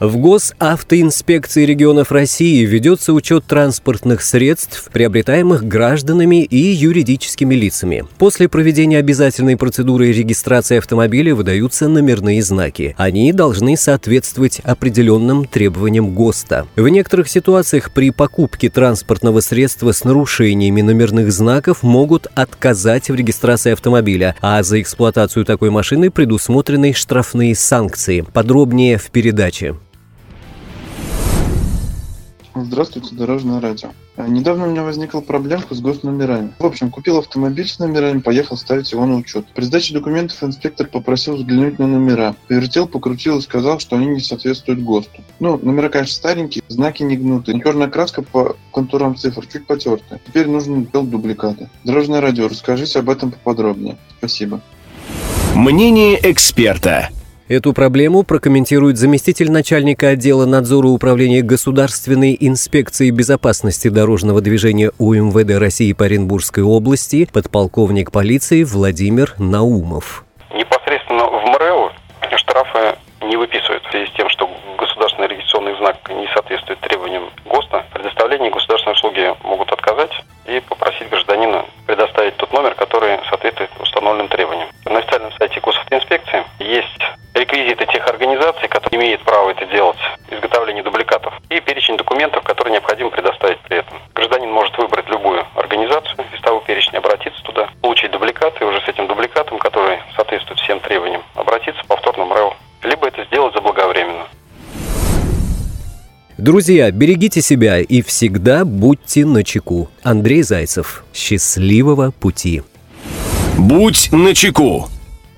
В Госавтоинспекции регионов России ведется учет транспортных средств, приобретаемых гражданами и юридическими лицами. После проведения обязательной процедуры регистрации автомобиля выдаются номерные знаки. Они должны соответствовать определенным требованиям ГОСТа. В некоторых ситуациях при покупке транспортного средства с нарушениями номерных знаков могут отказать в регистрации автомобиля, а за эксплуатацию такой машины предусмотрены штрафные санкции. Подробнее в передаче. Здравствуйте, Дорожное радио. А, недавно у меня возникла проблемка с госномерами. В общем, купил автомобиль с номерами, поехал ставить его на учет. При сдаче документов инспектор попросил взглянуть на номера. Повертел, покрутил и сказал, что они не соответствуют ГОСТу. Ну, номера, конечно, старенькие, знаки не гнутые. Черная краска по контурам цифр чуть потертая. Теперь нужно делать дубликаты. Дорожное радио, расскажите об этом поподробнее. Спасибо. Мнение эксперта. Эту проблему прокомментирует заместитель начальника отдела надзора управления Государственной инспекции безопасности дорожного движения УМВД России по Оренбургской области подполковник полиции Владимир Наумов. Непосредственно в МРЭО штрафы не выписывают в связи с тем, что государственный регистрационный знак не соответствует требованиям ГОСТа. Предоставление государственной услуги могут отказать и попросить гражданина предоставить тот номер, который соответствует установленным требованиям. На официальном сайте госавтоинспекции есть реквизиты тех организаций, которые имеют право это делать, изготовление дубликатов, и перечень документов, которые необходимо предоставить при этом. Гражданин может выбрать любую организацию из того перечня, обратиться туда, получить дубликат, и уже с этим дубликатом, который соответствует всем требованиям, обратиться повторно в МРЭО. Либо это сделать заблаговременно. Друзья, берегите себя и всегда будьте начеку. Андрей Зайцев. Счастливого пути. Будь начеку.